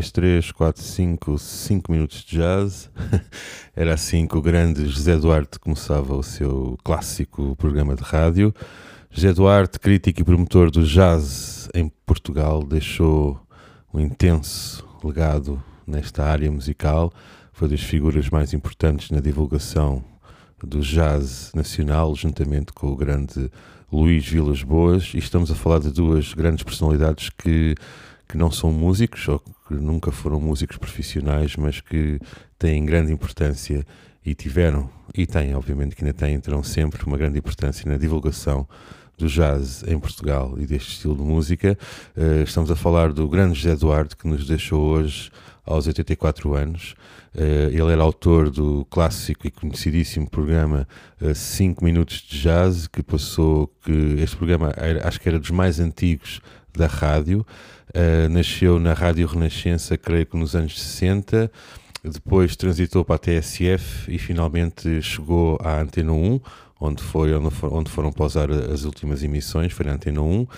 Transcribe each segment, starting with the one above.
Um, dois, três, quatro, cinco, cinco minutos de jazz. Era assim que o grande José Duarte começava o seu clássico programa de rádio. José Duarte, crítico e promotor do jazz em Portugal, deixou um intenso legado nesta área musical. Foi das figuras mais importantes na divulgação do jazz nacional, juntamente com o grande Luís Vilas Boas. E estamos a falar de duas grandes personalidades que que não são músicos ou que nunca foram músicos profissionais, mas que têm grande importância e tiveram, e têm, obviamente que ainda têm, terão sempre uma grande importância na divulgação do jazz em Portugal e deste estilo de música. Uh, estamos a falar do grande José Eduardo, que nos deixou hoje aos 84 anos. Uh, ele era autor do clássico e conhecidíssimo programa 5 uh, Minutos de Jazz, que passou, que este programa era, acho que era dos mais antigos da rádio. Uh, nasceu na Rádio Renascença, creio que nos anos 60, depois transitou para a TSF e finalmente chegou à Antena 1, onde, foi, onde, for, onde foram pausar as últimas emissões, foi na Antena 1, uh,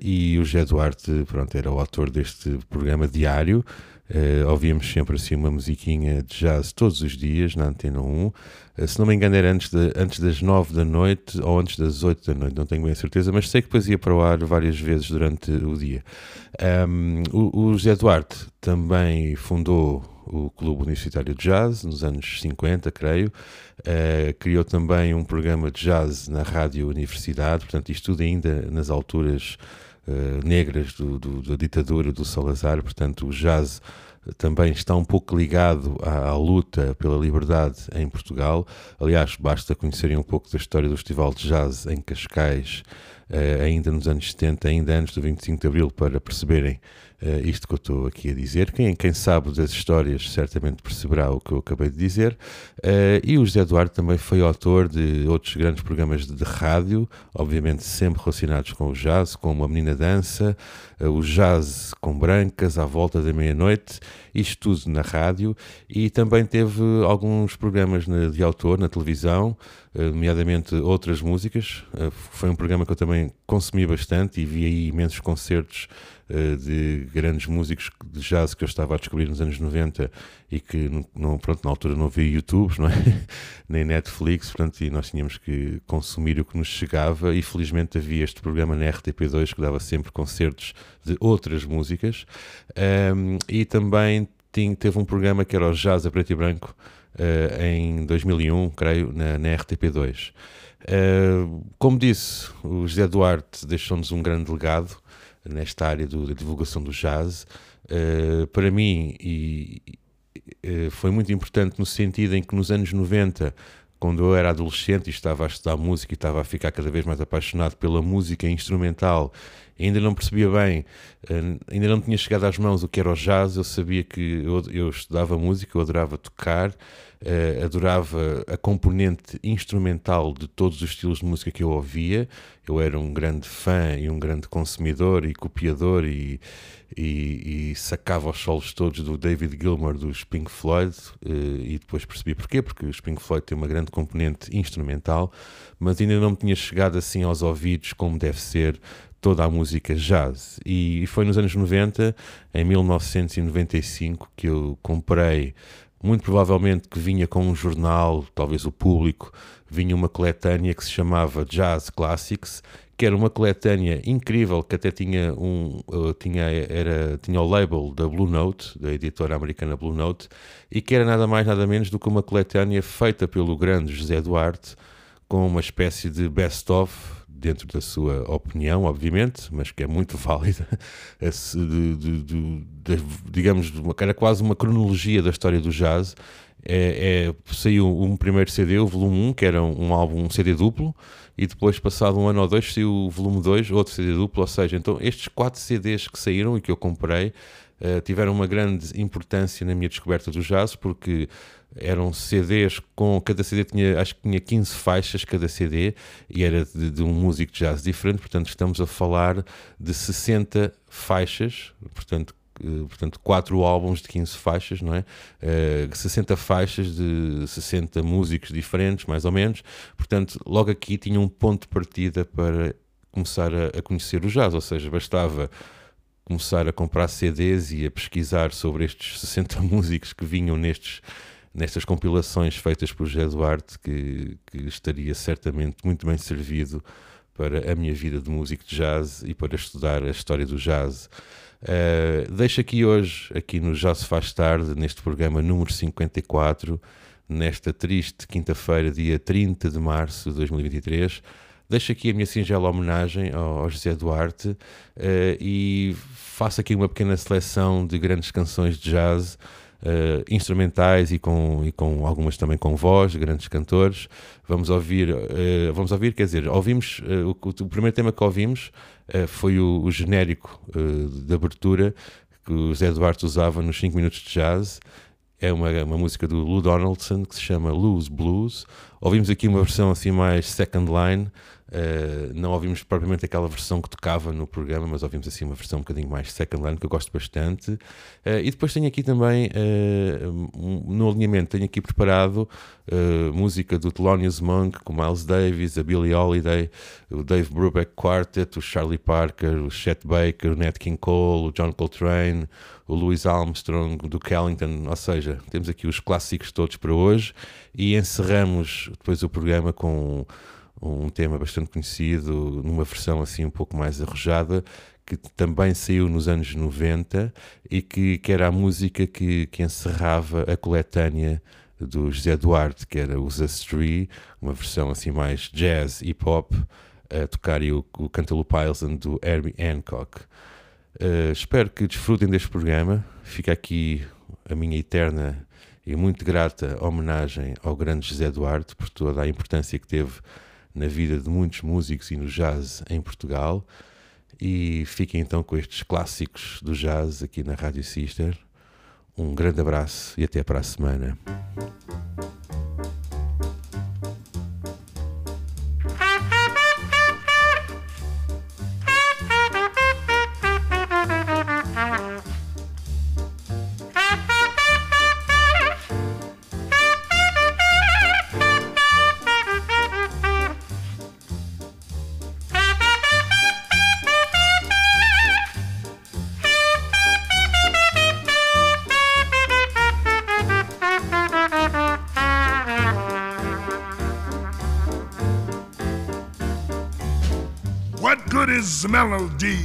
e o José Duarte pronto, era o autor deste programa diário. Uh, ouvíamos sempre assim uma musiquinha de jazz todos os dias na Antena 1. Uh, eh, se não me engano, era antes, de, antes das 9 da noite ou antes das 8 da noite, não tenho bem a certeza, mas sei que depois ia para o ar várias vezes durante o dia. Um, o, o José Duarte também fundou o Clube Universitário de Jazz nos anos 50, creio. Uh, criou também um programa de jazz na Rádio Universidade, portanto, isto tudo ainda nas alturas uh, negras do, do, da ditadura do Salazar, portanto, o jazz também está um pouco ligado à, à, luta pela liberdade em Portugal. Aliás, basta conhecerem um pouco da história do Festival de Jazz em Cascais, uh, ainda nos anos 70, ainda antes do 25 de Abril, para perceberem uh, isto que eu estou aqui a dizer. Quem, quem sabe das histórias certamente perceberá o que eu acabei de dizer. Uh, e o José Eduardo também foi autor de outros grandes programas de, de rádio, obviamente sempre relacionados com o jazz, como A Menina Dança, o Jazz com Brancas, À Volta da Meia-Noite, isto tudo na rádio. E também teve alguns programas na, de autor na televisão, nomeadamente outras músicas. foi um programa que eu também consumi bastante e vi aí imensos concertos eh, de grandes músicos de jazz que eu estava a descobrir nos anos 90 e que não, pronto, na altura não havia YouTube, não é? nem Netflix, portanto, e nós tínhamos que consumir o que nos chegava e felizmente havia este programa na RTP2 que dava sempre concertos de outras músicas um, e também teve um programa que era o Jazz a Preto e Branco uh, em 2001, creio, na, na RTP2. Uh, como disse, o José Duarte deixou-nos um grande legado nesta área do, da divulgação do jazz. Uh, para mim, e, uh, foi muito importante no sentido em que nos anos 90, quando eu era adolescente e estava a estudar música e estava a ficar cada vez mais apaixonado pela música instrumental, ainda não percebia bem, uh, ainda não tinha chegado às mãos o que era o jazz, eu sabia que eu, eu estudava música, eu adorava tocar, uh, adorava a componente instrumental de todos os estilos de música que eu ouvia. Eu era um grande fã e um grande consumidor e copiador e, e, e sacava os solos todos do David Gilmour dos Pink Floyd uh, e depois percebi porquê, porque os Pink Floyd têm uma grande componente instrumental, mas ainda não me tinha chegado assim aos ouvidos como deve ser toda a música jazz. E foi nos anos 90, em 1995, que eu comprei muito provavelmente que vinha com um jornal, talvez o público, vinha uma coletânea que se chamava Jazz Classics, que era uma coletânea incrível, que até tinha um uh, tinha, era, tinha o label da Blue Note, da editora americana Blue Note, e que era nada mais nada menos do que uma coletânea feita pelo grande José Duarte, com uma espécie de best-of dentro da sua opinião, obviamente, mas que é muito válida, de, de, de, de, digamos, era quase uma cronologia da história do jazz. É, é, saiu um primeiro CD, o volume 1, que era um álbum, um CD duplo, e depois, passado um ano ou dois, saiu o volume 2, outro CD duplo, ou seja, então estes quatro CDs que saíram e que eu comprei uh, tiveram uma grande importância na minha descoberta do jazz, porque eram CDs com cada CD tinha acho que tinha 15 faixas cada CD e era de, de, um músico de jazz diferente, portanto estamos a falar de 60 faixas, portanto portanto, quatro álbuns de 15 faixas, não é? Uh, eh, 60 faixas de 60 músicos diferentes, mais ou menos. Portanto, logo aqui tinha um ponto de partida para começar a, a conhecer o jazz, ou seja, bastava começar a comprar CDs e a pesquisar sobre estes 60 músicos que vinham nestes nestas compilações feitas por José Duarte, que, que estaria certamente muito bem servido para a minha vida de músico de jazz e para estudar a história do jazz. Uh, deixo aqui hoje, aqui no Já Se Faz Tarde, neste programa número 54, nesta triste quinta-feira, dia 30 de março de 2023, deixo aqui a minha singela homenagem ao José Duarte uh, e faço aqui uma pequena seleção de grandes canções de jazz uh, instrumentais e com, e com algumas também com voz, grandes cantores. Vamos ouvir, uh, vamos ouvir, quer dizer, ouvimos uh, o, o, primeiro tema que ouvimos foi o, o genérico de abertura que o Zé Duarte usava nos 5 minutos de jazz. É uma, uma música do Lou Donaldson que se chama Lose Blues. Ouvimos aqui uma versão assim mais second line, Uh, não ouvimos propriamente aquela versão que tocava no programa, mas ouvimos assim uma versão um bocadinho mais second line que eu gosto bastante. Uh, e depois tenho aqui também, uh, um, no alinhamento, tenho aqui preparado música do Thelonious Monk, com Miles Davis, a Billie Holiday, o Dave Brubeck Quartet, o Charlie Parker, o Chet Baker, o Nat King Cole, o John Coltrane, o Louis Armstrong, do Kellington. Ou seja, temos aqui os clássicos todos para hoje e encerramos depois o programa com um tema bastante conhecido, numa versão assim um pouco mais arrojada, que também saiu nos anos 90 e que, que era a música que, que encerrava a coletânea do José Duarte, que era os Astri, uma versão assim mais jazz, hip hop, a tocar o, o Cantaloupe Island do Herbie Hancock. Uh, espero que desfrutem deste programa. Fica aqui a minha eterna e muito grata homenagem ao grande José Duarte por toda a importância que teve na vida de muitos músicos e no jazz em Portugal. E fiquem então com estes clássicos do jazz aqui na Rádio Sister. Um grande abraço e até para a semana. Melody.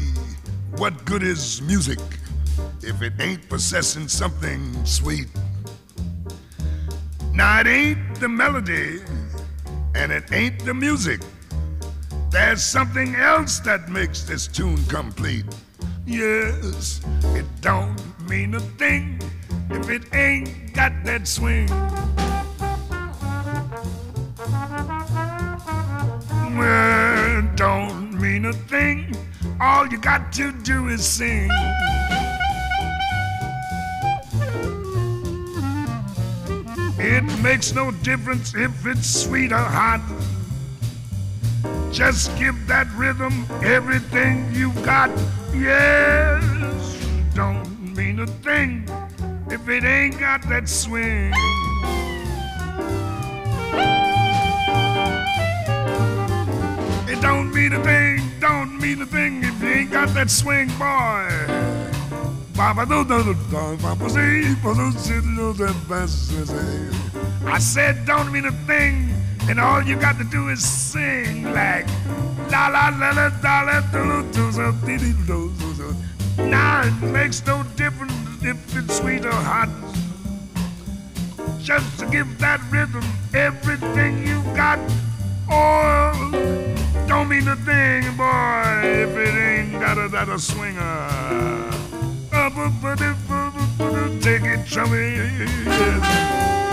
What good is music if it ain't possessing something sweet? Now, it ain't the melody and it ain't the music. There's something else that makes this tune complete. Yes, it don't mean a thing if it ain't got that swing. All you got to do is sing. It makes no difference if it's sweet or hot. Just give that rhythm everything you've got. Yes, don't mean a thing if it ain't got that swing. Don't mean a thing, don't mean a thing if you ain't got that swing, boy. I said, don't mean a thing, and all you got to do is sing like la la la la la la do Now it makes no difference if it's sweet or hot. Just to give that rhythm everything you got. Oh, don't mean a thing, boy, if it ain't got a, that a swinger. Take it, chummy. lost,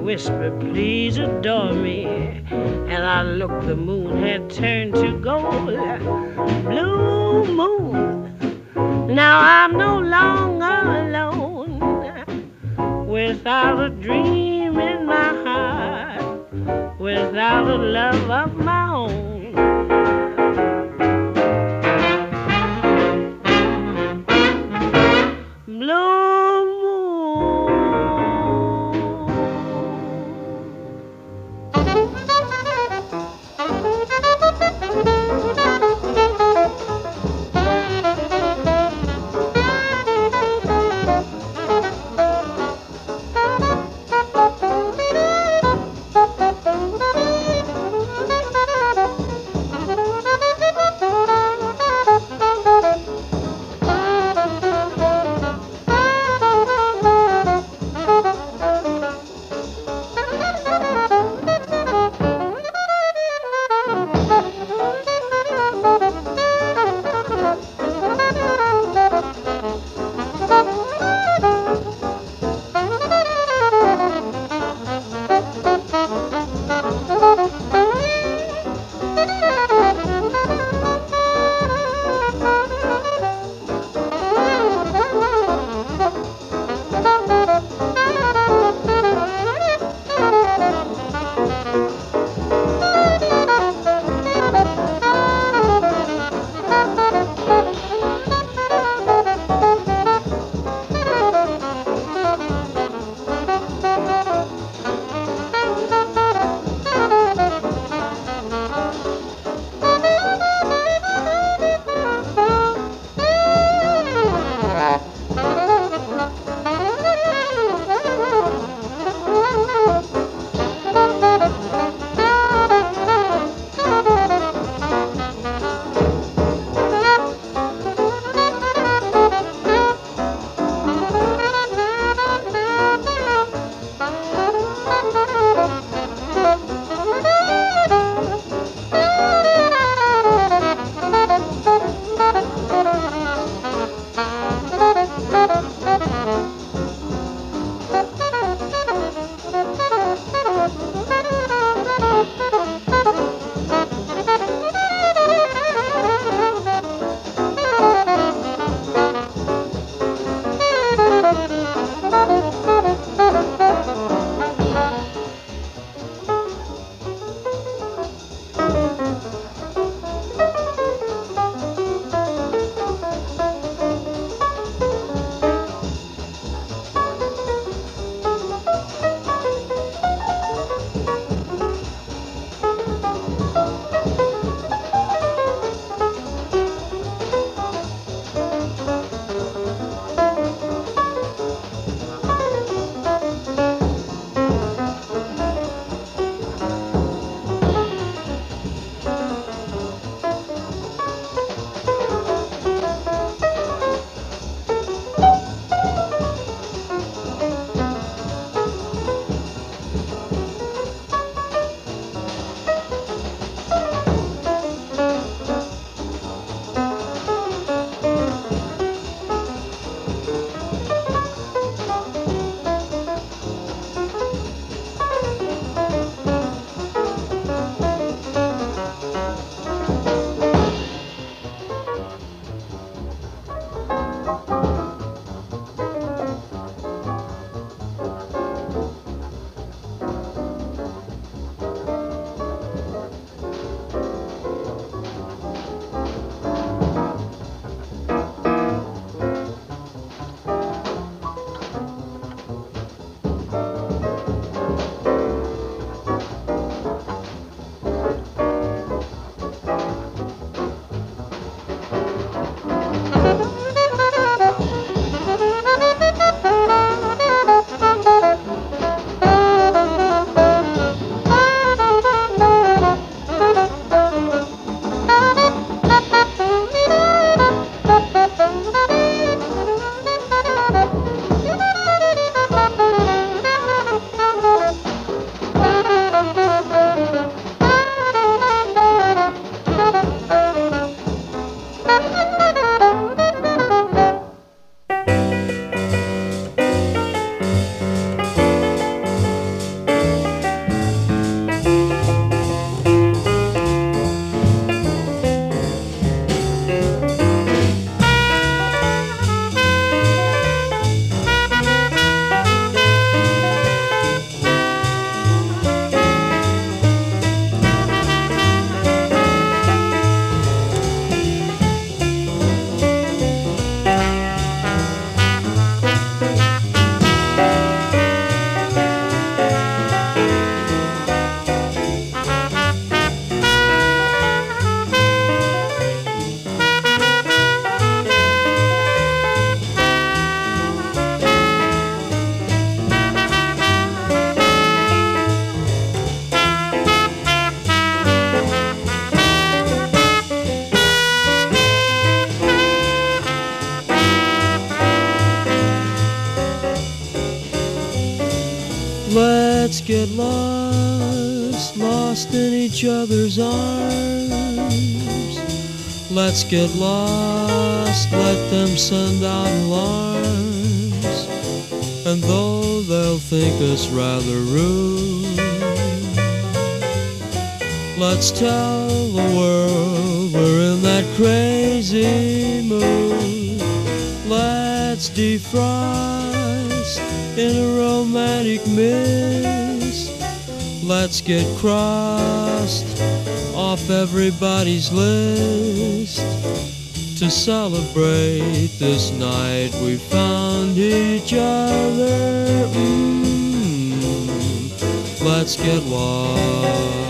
whisper, please adore me. And I look, the moon Let's get lost, let them send out alarms. And though they'll think us rather rude, let's tell the world we're in that crazy mood. Let's defrost in a romantic mist. Let's get crossed off everybody's list to celebrate this night we found each other. Mm, let's get lost.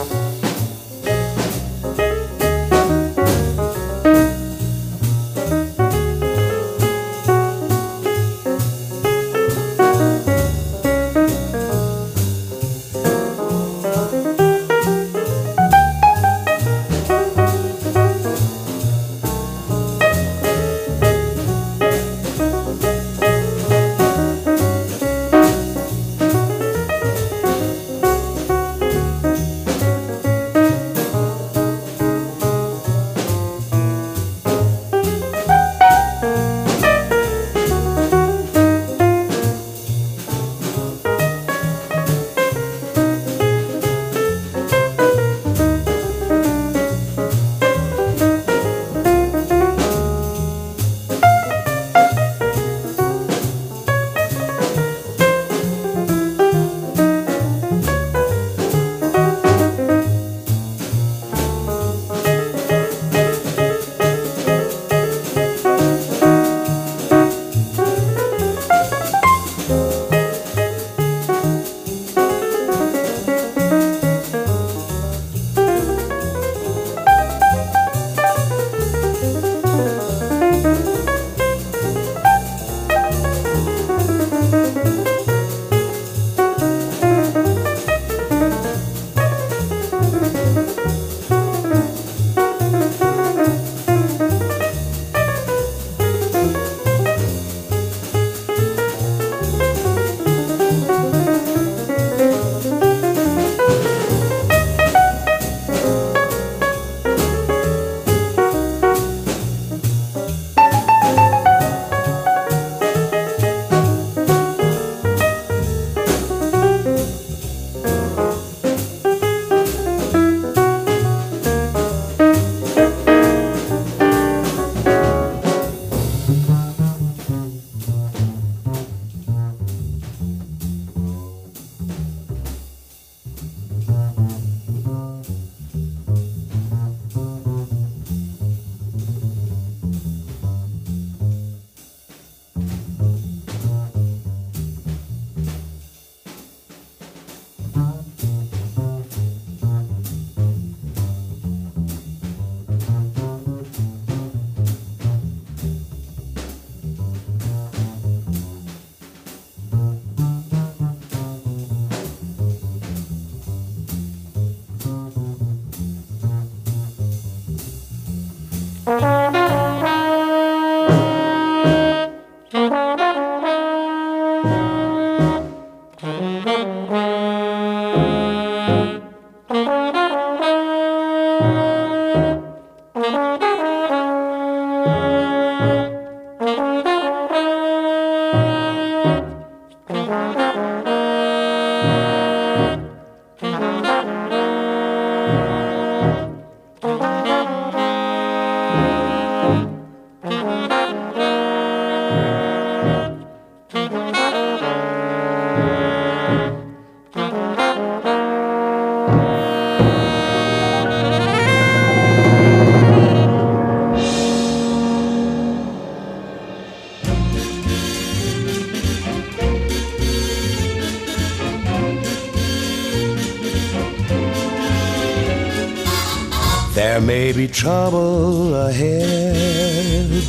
trouble ahead,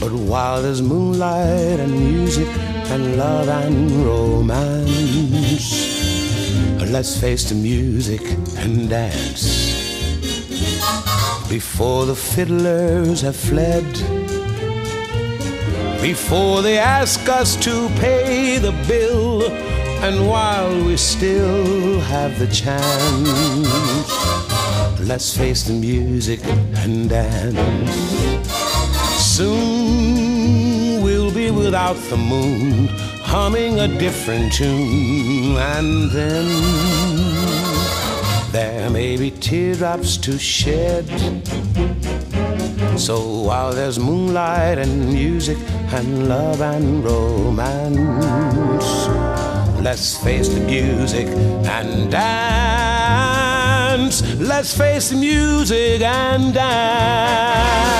but while there's moonlight and music and love and romance, let's face the music and dance. Before the fiddlers have fled, before they ask us to pay the bill, and while we still have the chance, let's face the music and dance. Soon we'll be without the moon, humming a different tune, and then there may be teardrops to shed. So while there's moonlight and music and love and romance, let's face the music and dance. Let's face the music and dance.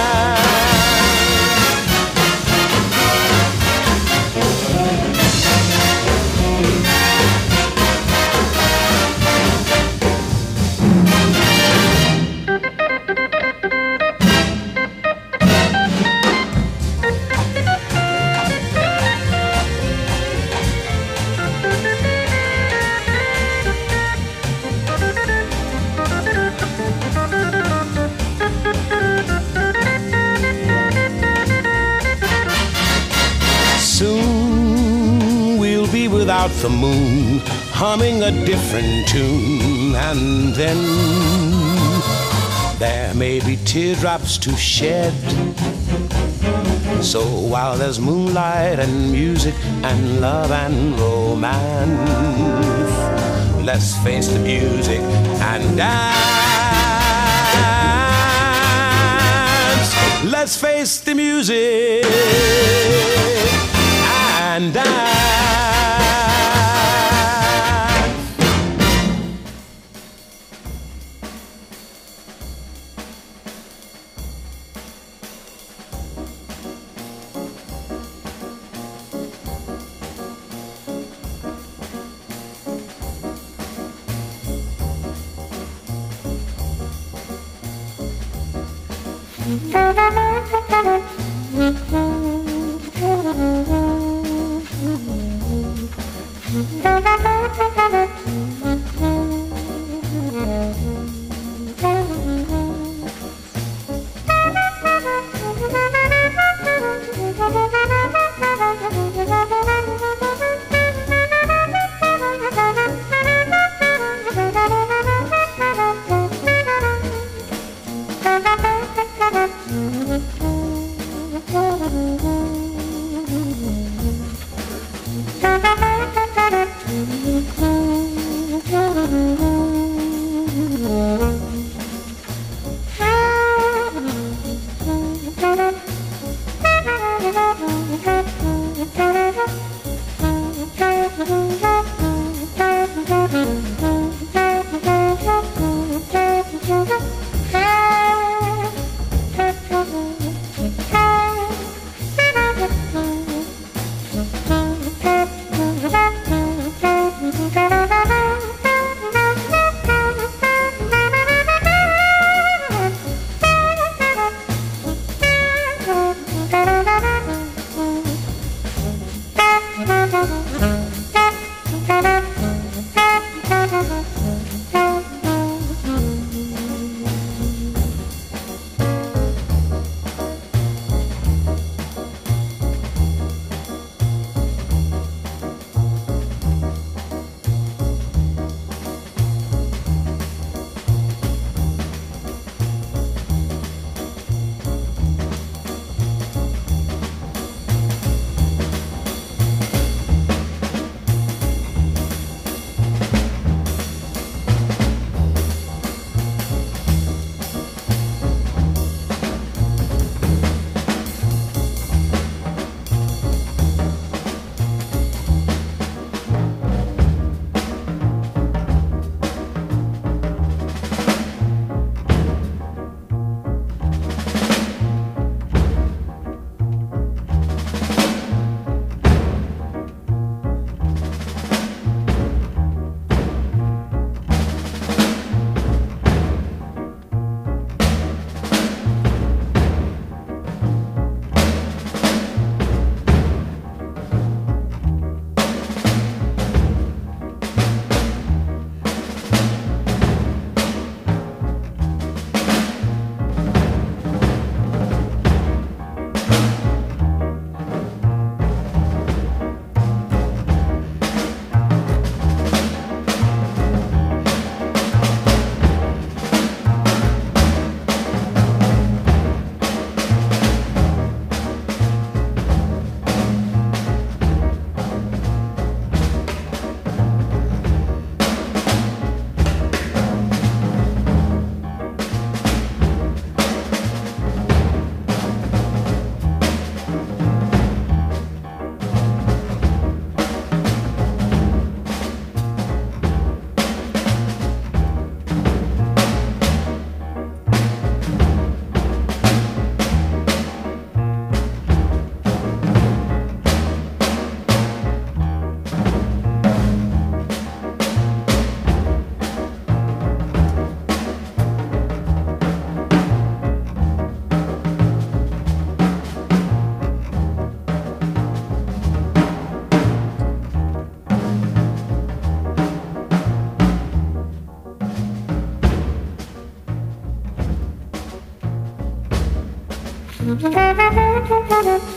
Without the moon, humming a different tune, and then there may be teardrops to shed. So while there's moonlight and music and love and romance, let's face the music and dance. Let's face the music and dance. Müzik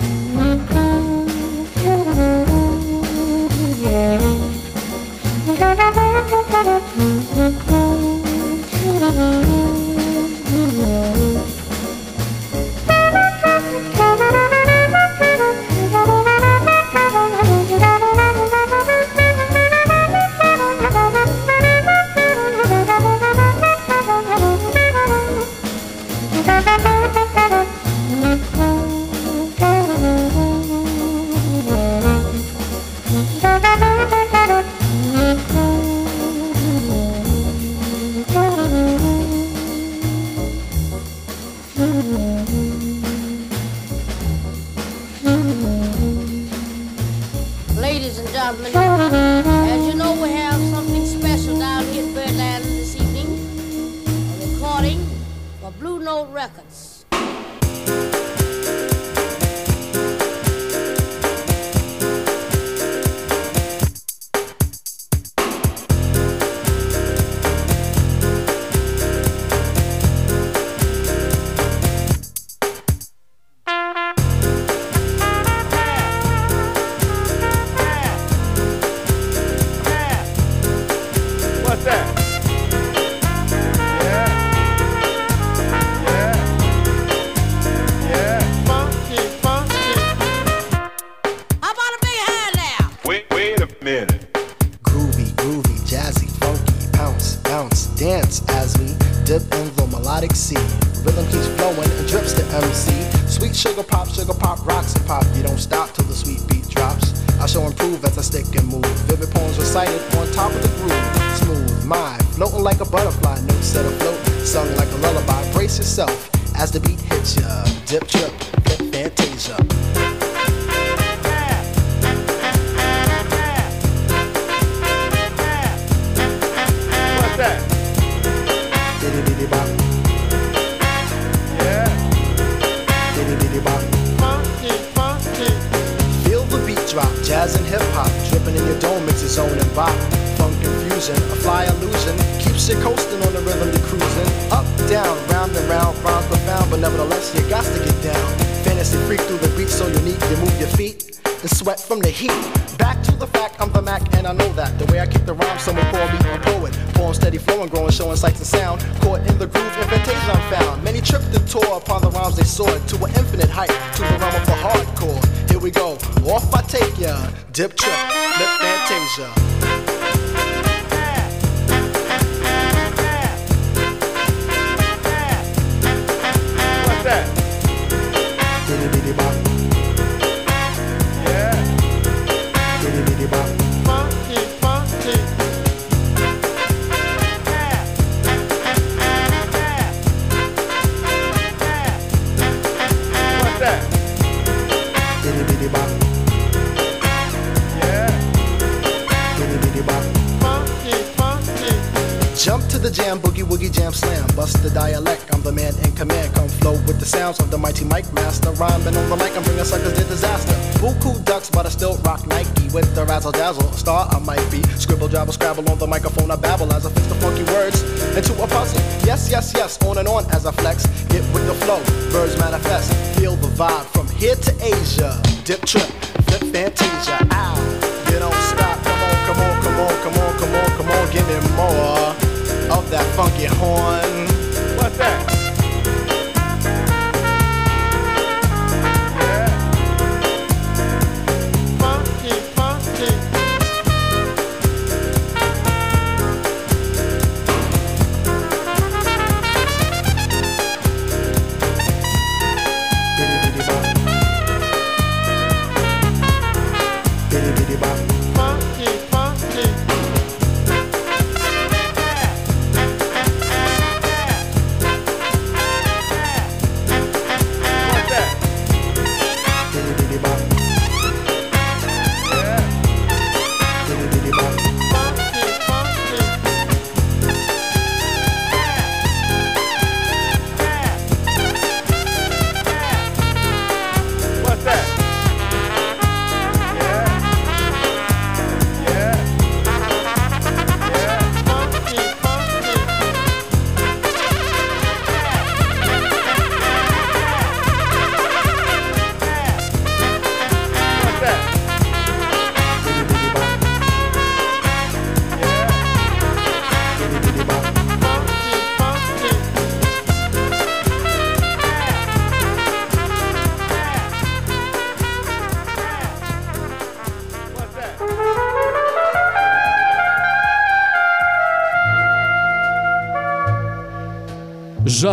gets his own and bop. Funk confusion, a fly illusion, keeps you coasting on the rhythm you're cruising. Up, down, round and round, rhymes profound, but nevertheless you got to get down. Fantasy freak through the beat, so unique, you move your feet and sweat from the heat. Back to the fact, I'm the Mac, and I know that. The way I kick the rhyme, someone call me a poet. Form steady flowing, growing, showing sights and sound. Caught in the groove, invitation I'm found. Many tripped the tour upon the rhymes they soared to an infinite height, to the realm of the hardcore. Here we go. Off I take ya. Dip trip. Lip Fantasia. bust the dialect. I'm the man in command. Come flow with the sounds of the mighty mic master. Rhyming on the mic, I'm bringing suckers to disaster. Buku ducks, but I still rock Nike with the razzle dazzle. Star I might be. Scribble, jabble, scrabble on the microphone. I babble as I fix the funky words into a puzzle. Yes, yes, yes. On and on as I flex. Get with the flow. Birds manifest. Feel the vibe from here to Asia. Dip trip, flip fantasia. Ow.